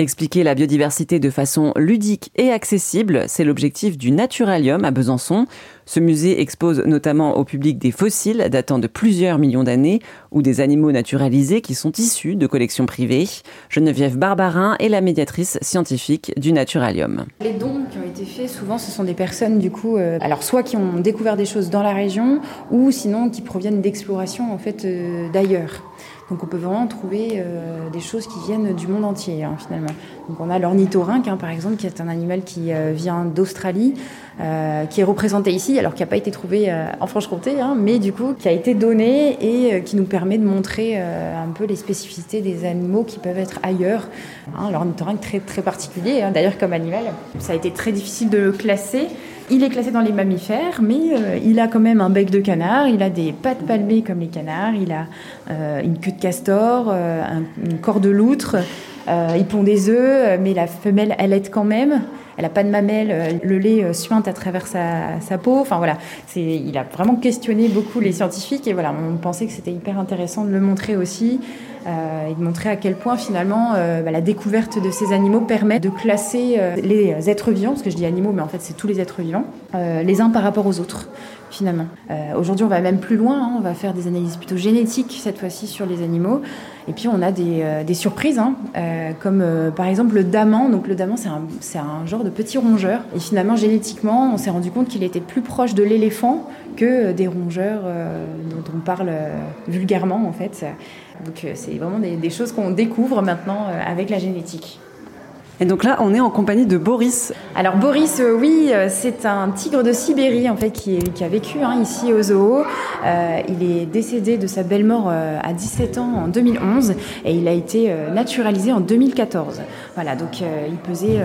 Expliquer la biodiversité de façon ludique et accessible, c'est l'objectif du Naturalium à Besançon. Ce musée expose notamment au public des fossiles datant de plusieurs millions d'années ou des animaux naturalisés qui sont issus de collections privées. Geneviève Barbarin est la médiatrice scientifique du Naturalium. Les dons qui ont été faits, souvent, ce sont des personnes, du coup, euh, alors soit qui ont découvert des choses dans la région ou sinon qui proviennent d'exploration en fait euh, d'ailleurs. Donc on peut vraiment trouver euh, des choses qui viennent du monde entier hein, finalement. Donc on a l'ornithorynque hein, par exemple qui est un animal qui euh, vient d'Australie, euh, qui est représenté ici alors qui n'a pas été trouvé en Franche-Comté, hein, mais du coup qui a été donné et qui nous permet de montrer un peu les spécificités des animaux qui peuvent être ailleurs. L'ornithorynque très très particulier d'ailleurs comme animal. Ça a été très difficile de le classer. Il est classé dans les mammifères, mais euh, il a quand même un bec de canard, il a des pattes palmées comme les canards, il a euh, une queue de castor, euh, un, corps de loutre, il pond des œufs, mais la femelle allaite quand même. Elle n'a pas de mamelle, le lait suinte à travers sa, peau. Enfin voilà, il a vraiment questionné beaucoup les scientifiques et voilà, on pensait que c'était hyper intéressant de le montrer aussi. Euh, et de montrer à quel point finalement euh, bah, la découverte de ces animaux permet de classer euh, les êtres vivants, parce que je dis animaux, mais en fait c'est tous les êtres vivants, les uns par rapport aux autres finalement. Aujourd'hui, on va même plus loin, hein. on va faire des analyses plutôt génétiques cette fois-ci sur les animaux. Et puis, on a des, des surprises, hein. comme par exemple le daman. Donc, le daman, c'est un, un, genre de petit rongeur. Et finalement, génétiquement, on s'est rendu compte qu'il était plus proche de l'éléphant que des rongeurs dont on parle vulgairement, en fait. Donc euh, c'est vraiment des, choses qu'on découvre maintenant euh, avec la génétique. Et donc là, on est en compagnie de Boris. Alors Boris, euh, oui, c'est un tigre de Sibérie en fait qui, a vécu hein, ici au zoo. il est décédé de sa belle mort à 17 ans en 2011 et il a été naturalisé en 2014. Voilà, donc il pesait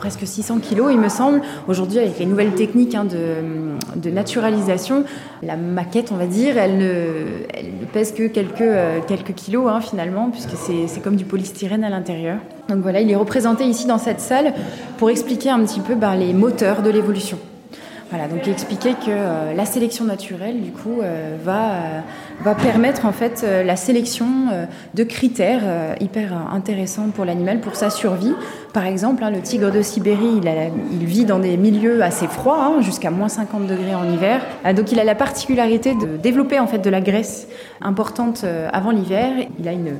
presque 600 kilos, il me semble. Aujourd'hui, avec les nouvelles techniques hein, de, naturalisation, la maquette, on va dire, elle ne, pèse que quelques, euh, quelques kilos hein, finalement, puisque c'est comme du polystyrène à l'intérieur. Donc voilà, il est représenté ici dans cette salle pour expliquer un petit peu ben, les moteurs de l'évolution. Voilà, donc expliquer que euh, la sélection naturelle, du coup, euh, va, euh, va permettre en fait la sélection de critères hyper intéressants pour l'animal, pour sa survie. Par exemple, hein, le tigre de Sibérie, il, vit dans des milieux assez froids, hein, jusqu'à moins 50 degrés en hiver. donc il a la particularité de développer en fait de la graisse importante avant l'hiver. Il a une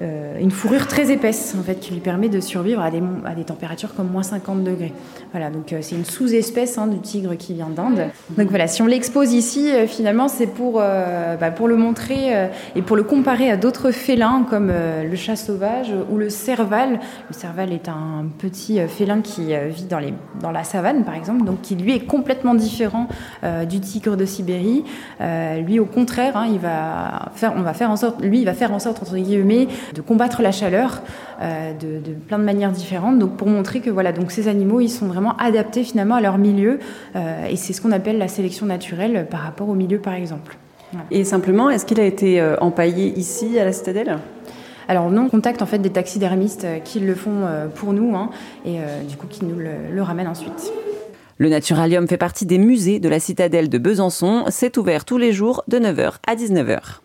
une fourrure très épaisse en fait qui lui permet de survivre à des, à des températures comme moins 50 degrés. Voilà, donc euh, c'est une sous-espèce hein, du tigre qui vient d'Inde. Donc voilà, si on l'expose ici, euh, finalement, c'est pour, bah, pour le montrer et pour le comparer à d'autres félins comme le chat sauvage ou le serval. Le serval est un petit félin qui vit dans, les, dans la savane, par exemple, donc qui lui est complètement différent du tigre de Sibérie. lui, au contraire, hein, il va on va faire en sorte, lui, il va faire en sorte entre guillemets de combattre la chaleur euh, de, plein de manières différentes. Donc pour montrer que voilà, donc ces animaux, ils sont vraiment adaptés finalement à leur milieu, euh, et c'est ce qu'on appelle la sélection naturelle par rapport au milieu, par exemple. Et simplement, est-ce qu'il a été euh, empaillé ici à la citadelle? Alors non, on contacte en fait des taxidermistes qui le font pour nous hein, et du coup qui nous le, le ramènent ensuite. Le Naturalium fait partie des musées de la citadelle de Besançon. C'est ouvert tous les jours de 9h à 19h.